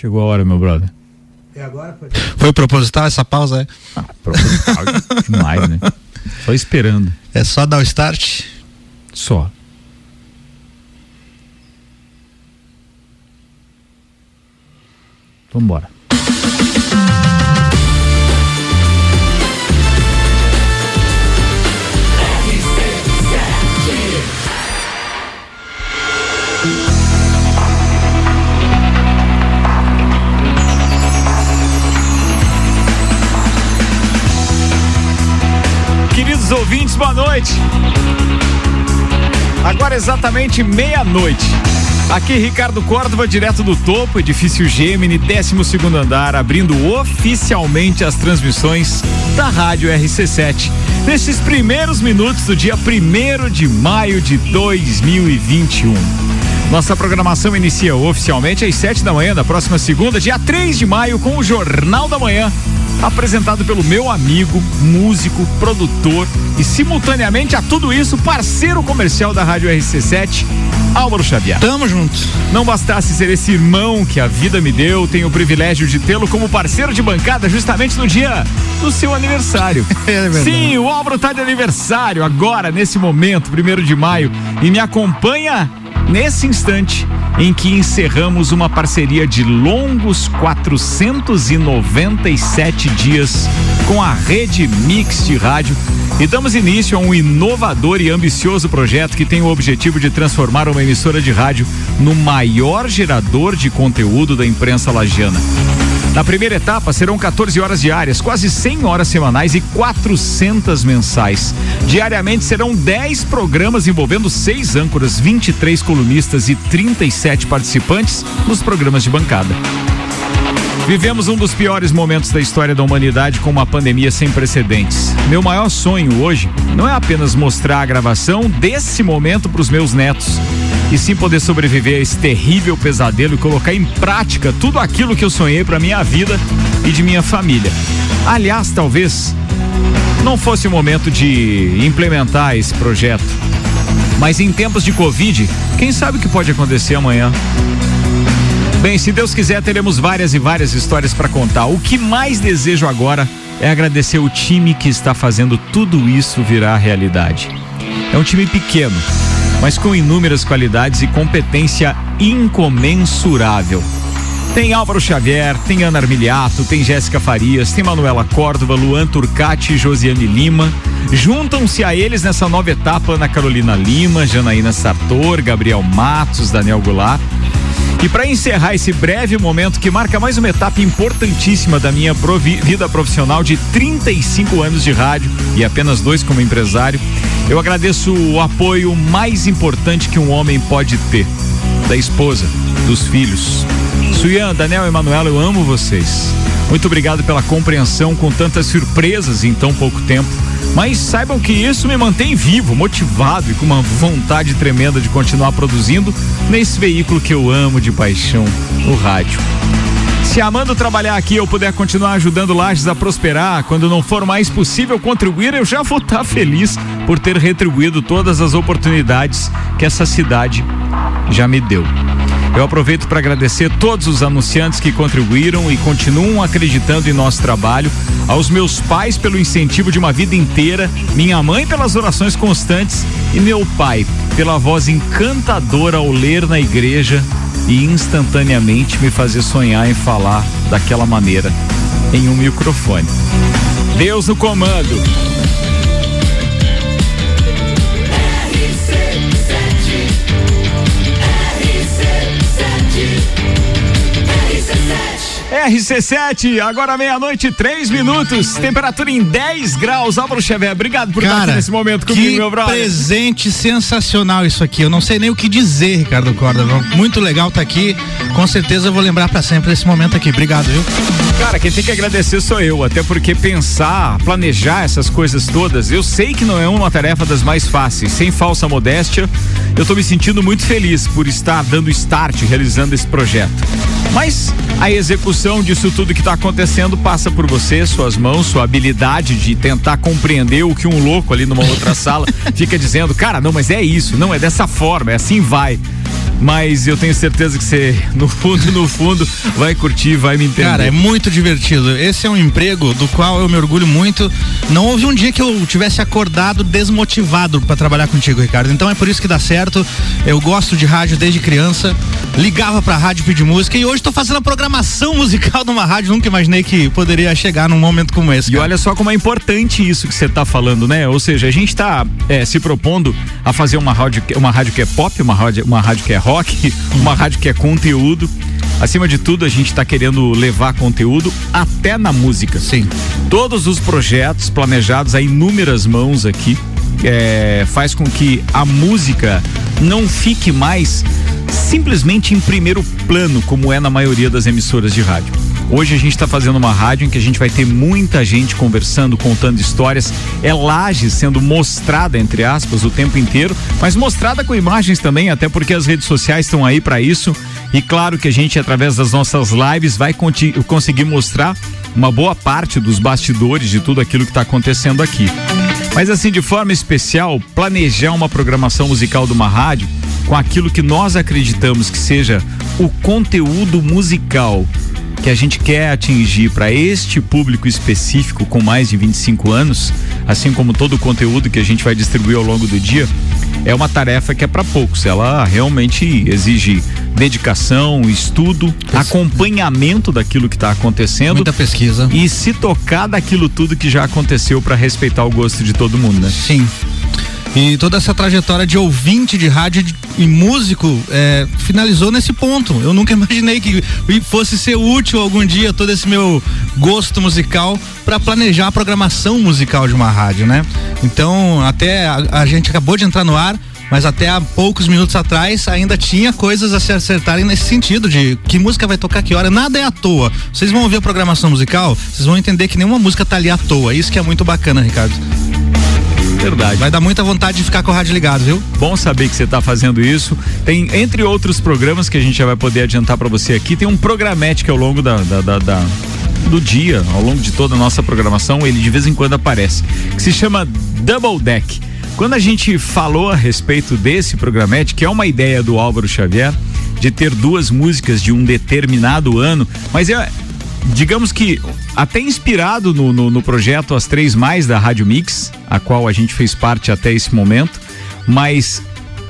Chegou a hora, meu brother. É agora? Foi, foi proposital essa pausa, é? Ah, proposital demais, né? Só esperando. É só dar o start? Só. Vambora. Queridos ouvintes, boa noite. Agora exatamente meia-noite. Aqui Ricardo Córdova, direto do topo, edifício Gemini, 12 andar, abrindo oficialmente as transmissões da Rádio RC7. Nesses primeiros minutos do dia 1 de maio de 2021. Nossa programação inicia oficialmente às 7 da manhã da próxima segunda, dia 3 de maio, com o Jornal da Manhã apresentado pelo meu amigo, músico, produtor e simultaneamente a tudo isso, parceiro comercial da Rádio RC7, Álvaro Xavier. Tamo junto. Não bastasse ser esse irmão que a vida me deu, tenho o privilégio de tê-lo como parceiro de bancada justamente no dia do seu aniversário. é Sim, o Álvaro tá de aniversário agora, nesse momento, primeiro de maio, e me acompanha nesse instante em que encerramos uma parceria de longos 497 dias com a Rede Mix de Rádio e damos início a um inovador e ambicioso projeto que tem o objetivo de transformar uma emissora de rádio no maior gerador de conteúdo da imprensa lagiana. Na primeira etapa serão 14 horas diárias, quase 100 horas semanais e 400 mensais. Diariamente serão 10 programas envolvendo seis âncoras, 23 colunistas e 37 participantes nos programas de bancada. Vivemos um dos piores momentos da história da humanidade com uma pandemia sem precedentes. Meu maior sonho hoje não é apenas mostrar a gravação desse momento para os meus netos, e sim poder sobreviver a esse terrível pesadelo e colocar em prática tudo aquilo que eu sonhei para minha vida e de minha família. Aliás, talvez não fosse o momento de implementar esse projeto. Mas em tempos de Covid, quem sabe o que pode acontecer amanhã? Bem, se Deus quiser, teremos várias e várias histórias para contar. O que mais desejo agora é agradecer o time que está fazendo tudo isso virar realidade. É um time pequeno, mas com inúmeras qualidades e competência incomensurável. Tem Álvaro Xavier, tem Ana Armiliato, tem Jéssica Farias, tem Manuela Córdova, Luan Turcati e Josiane Lima. Juntam-se a eles nessa nova etapa Ana Carolina Lima, Janaína Sartor, Gabriel Matos, Daniel Goulart. E para encerrar esse breve momento que marca mais uma etapa importantíssima da minha provi vida profissional de 35 anos de rádio e apenas dois como empresário, eu agradeço o apoio mais importante que um homem pode ter: da esposa, dos filhos. Suyan, Daniel e Manuela, eu amo vocês. Muito obrigado pela compreensão com tantas surpresas em tão pouco tempo. Mas saibam que isso me mantém vivo, motivado e com uma vontade tremenda de continuar produzindo nesse veículo que eu amo de paixão, o rádio. Se amando trabalhar aqui eu puder continuar ajudando Lages a prosperar, quando não for mais possível contribuir, eu já vou estar feliz por ter retribuído todas as oportunidades que essa cidade já me deu. Eu aproveito para agradecer todos os anunciantes que contribuíram e continuam acreditando em nosso trabalho, aos meus pais pelo incentivo de uma vida inteira, minha mãe pelas orações constantes e meu pai pela voz encantadora ao ler na igreja e instantaneamente me fazer sonhar em falar daquela maneira em um microfone. Deus no comando. tarde. RC7, agora meia-noite, três minutos, temperatura em 10 graus. Álvaro Xavier, obrigado por Cara, estar nesse momento comigo, que meu brother. presente sensacional isso aqui. Eu não sei nem o que dizer, Ricardo Córdova. Muito legal estar aqui. Com certeza eu vou lembrar para sempre esse momento aqui. Obrigado, viu? Cara, quem tem que agradecer sou eu, até porque pensar, planejar essas coisas todas, eu sei que não é uma tarefa das mais fáceis. Sem falsa modéstia, eu tô me sentindo muito feliz por estar dando start, realizando esse projeto. Mas a execução disso tudo que está acontecendo passa por você, suas mãos, sua habilidade de tentar compreender o que um louco ali numa outra sala fica dizendo, cara, não, mas é isso, não, é dessa forma, é assim vai. Mas eu tenho certeza que você, no fundo, no fundo, vai curtir, vai me entender. Cara, é muito divertido. Esse é um emprego do qual eu me orgulho muito. Não houve um dia que eu tivesse acordado desmotivado para trabalhar contigo, Ricardo. Então é por isso que dá certo. Eu gosto de rádio desde criança. Ligava pra rádio pedir música e hoje tô fazendo a programação musical de uma rádio. Nunca imaginei que poderia chegar num momento como esse. Cara. E olha só como é importante isso que você tá falando, né? Ou seja, a gente tá é, se propondo a fazer uma rádio, uma rádio que é pop, uma rádio, uma rádio que é rock, uma rádio que é conteúdo. Acima de tudo, a gente está querendo levar conteúdo até na música. Sim. Todos os projetos planejados a inúmeras mãos aqui é, faz com que a música não fique mais simplesmente em primeiro plano, como é na maioria das emissoras de rádio. Hoje a gente está fazendo uma rádio em que a gente vai ter muita gente conversando, contando histórias. É laje sendo mostrada, entre aspas, o tempo inteiro, mas mostrada com imagens também, até porque as redes sociais estão aí para isso. E claro que a gente, através das nossas lives, vai conseguir mostrar uma boa parte dos bastidores de tudo aquilo que está acontecendo aqui. Mas assim, de forma especial, planejar uma programação musical de uma rádio com aquilo que nós acreditamos que seja o conteúdo musical que a gente quer atingir para este público específico com mais de 25 anos, assim como todo o conteúdo que a gente vai distribuir ao longo do dia, é uma tarefa que é para poucos. Ela realmente exige dedicação, estudo, acompanhamento daquilo que está acontecendo. Muita pesquisa. E se tocar daquilo tudo que já aconteceu para respeitar o gosto de todo mundo, né? Sim. E toda essa trajetória de ouvinte de rádio e músico é, finalizou nesse ponto. Eu nunca imaginei que fosse ser útil algum dia todo esse meu gosto musical para planejar a programação musical de uma rádio, né? Então, até a, a gente acabou de entrar no ar mas até há poucos minutos atrás ainda tinha coisas a se acertarem nesse sentido de que música vai tocar que hora. Nada é à toa. Vocês vão ouvir a programação musical, vocês vão entender que nenhuma música tá ali à toa. Isso que é muito bacana, Ricardo. Verdade. Vai dar muita vontade de ficar com o rádio ligado, viu? Bom saber que você está fazendo isso. Tem, entre outros programas que a gente já vai poder adiantar para você aqui, tem um programete que ao longo da, da, da, da do dia, ao longo de toda a nossa programação, ele de vez em quando aparece, que se chama Double Deck. Quando a gente falou a respeito desse programete, que é uma ideia do Álvaro Xavier, de ter duas músicas de um determinado ano, mas é, digamos que até inspirado no, no, no, projeto As Três Mais da Rádio Mix, a qual a gente fez parte até esse momento, mas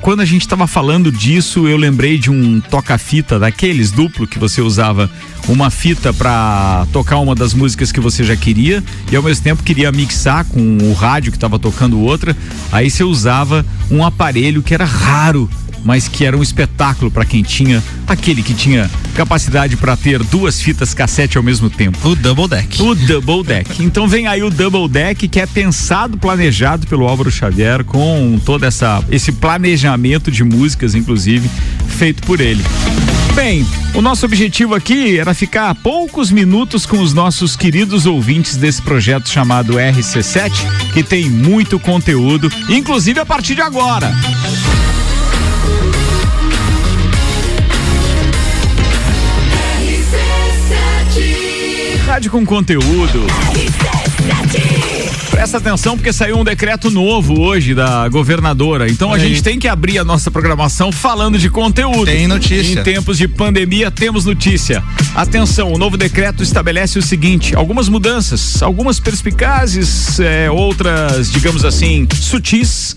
quando a gente estava falando disso, eu lembrei de um toca-fita daqueles duplo que você usava uma fita para tocar uma das músicas que você já queria e ao mesmo tempo queria mixar com o rádio que estava tocando outra. Aí você usava um aparelho que era raro mas que era um espetáculo para quem tinha aquele que tinha capacidade para ter duas fitas cassete ao mesmo tempo. O Double Deck. O Double Deck. Então vem aí o Double Deck que é pensado, planejado pelo Álvaro Xavier com todo essa esse planejamento de músicas inclusive feito por ele. Bem, o nosso objetivo aqui era ficar poucos minutos com os nossos queridos ouvintes desse projeto chamado RC7, que tem muito conteúdo, inclusive a partir de agora. Rádio com conteúdo. Presta atenção porque saiu um decreto novo hoje da governadora. Então a gente tem que abrir a nossa programação falando de conteúdo. Tem notícia. Em tempos de pandemia temos notícia. Atenção, o novo decreto estabelece o seguinte: algumas mudanças, algumas perspicazes, é, outras, digamos assim, sutis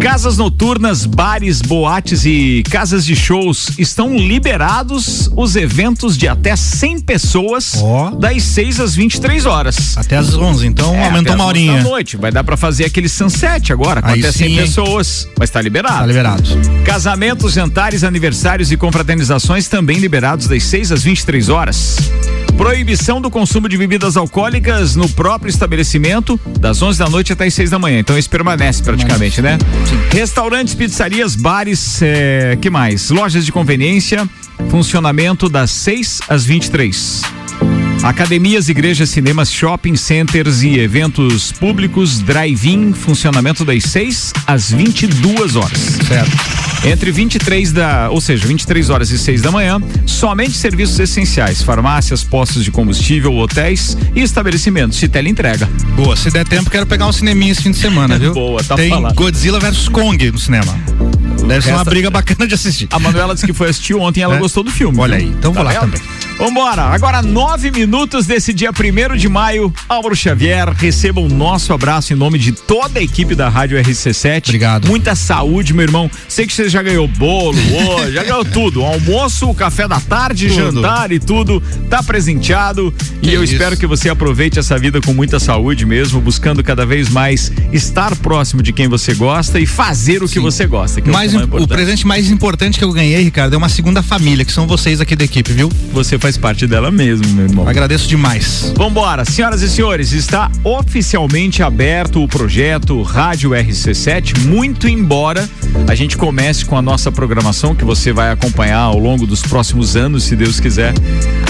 Casas noturnas, bares, boates e casas de shows estão liberados os eventos de até 100 pessoas oh. das 6 às 23 horas. Até às 11, então é, aumentou uma horinha. Da noite, vai dar para fazer aquele sunset agora com Aí até 100 sim, pessoas, mas tá liberado. Tá liberado. Casamentos, jantares, aniversários e confraternizações também liberados das 6 às 23 horas. Proibição do consumo de bebidas alcoólicas no próprio estabelecimento, das 11 da noite até as 6 da manhã. Então isso permanece praticamente, né? Sim. Restaurantes, pizzarias, bares, é, que mais? Lojas de conveniência, funcionamento das 6 às 23. Academias, igrejas, cinemas, shopping centers e eventos públicos, drive-in, funcionamento das 6 às 22 horas. Certo. Entre 23 da, ou seja, 23 horas e 6 da manhã, somente serviços essenciais, farmácias, postos de combustível, hotéis e estabelecimentos de teleentrega. Boa, se der tempo, quero pegar um cineminha esse fim de semana, viu? Boa, tá Tem falando. Godzilla versus Kong no cinema. Deve ser uma briga bacana de assistir. A Manuela disse que foi assistir ontem e ela é? gostou do filme. Olha aí, então tá vou lá também. Vambora, agora nove minutos desse dia primeiro de maio, Álvaro Xavier, receba o nosso abraço em nome de toda a equipe da Rádio RC7. Obrigado. Muita saúde, meu irmão. Sei que você já ganhou bolo hoje, já ganhou tudo. Almoço, café da tarde, tudo. jantar e tudo. Tá presenteado. Que e eu isso. espero que você aproveite essa vida com muita saúde mesmo, buscando cada vez mais estar próximo de quem você gosta e fazer o Sim. que você gosta. Que mais é o, presente mais importante que eu ganhei, Ricardo, é uma segunda família, que são vocês aqui da equipe, viu? Você faz parte dela mesmo, meu irmão. Agradeço demais. Vambora, senhoras e senhores, está oficialmente aberto o projeto Rádio RC7, muito embora a gente comece com a nossa programação que você vai acompanhar ao longo dos próximos anos, se Deus quiser,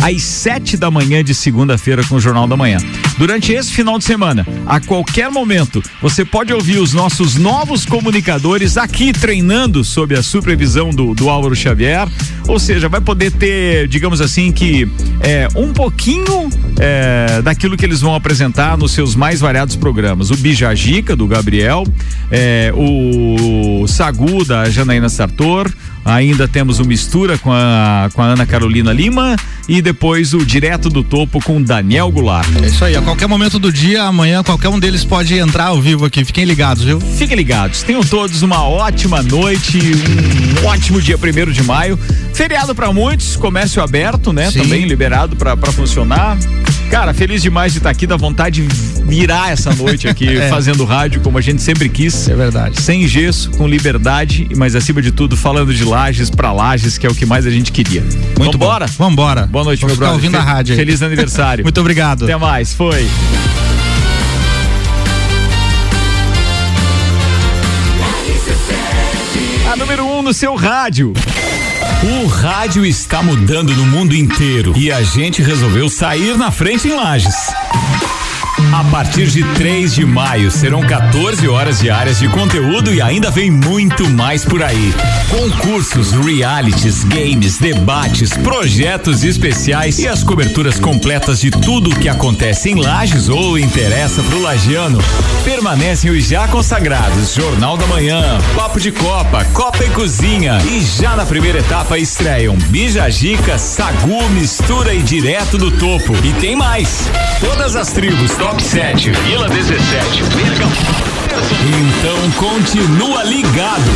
às sete da manhã de segunda-feira com o Jornal da Manhã. Durante esse final de semana, a qualquer momento, você pode ouvir os nossos novos comunicadores aqui treinando sob a supervisão do, do Álvaro Xavier, ou seja, vai poder ter, digamos assim, que é, um pouquinho é, daquilo que eles vão apresentar nos seus mais variados programas. O Bijagica, do Gabriel, é, o Sagu, da Janaína Sartor, Ainda temos o Mistura com a, com a Ana Carolina Lima e depois o Direto do Topo com Daniel Goulart. É isso aí, a qualquer momento do dia, amanhã, qualquer um deles pode entrar ao vivo aqui. Fiquem ligados, viu? Fiquem ligados. Tenham todos uma ótima noite, um ótimo dia primeiro de maio. Feriado para muitos, comércio aberto, né? Sim. Também liberado para funcionar. Cara, feliz demais de estar aqui, da vontade de virar essa noite aqui é. fazendo rádio como a gente sempre quis. É verdade. Sem gesso, com liberdade, mas acima de tudo falando de lajes para lajes, que é o que mais a gente queria. Muito Vambora? bom. Vambora. Boa noite, Vou meu brother. ouvindo a rádio aí. Feliz aniversário. Muito obrigado. Até mais. Foi. A número 1 um no seu rádio. O rádio está mudando no mundo inteiro e a gente resolveu sair na frente em Lages. A partir de 3 de maio serão 14 horas diárias de conteúdo e ainda vem muito mais por aí. Concursos, realities, games, debates, projetos especiais e as coberturas completas de tudo o que acontece em Lages ou interessa pro lagiano. Permanecem os já consagrados Jornal da Manhã, Papo de Copa, Copa e Cozinha e já na primeira etapa estreiam Bijagica, Sagu, Mistura e Direto do Topo. E tem mais. Todas as tribos Top 7, Vila 17, Então continua ligado.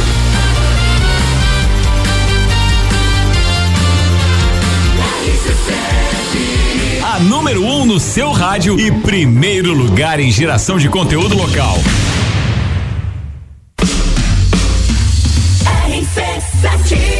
A número 1 um no seu rádio e primeiro lugar em geração de conteúdo local. RC7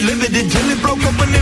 livid it, livid it, till it broke open.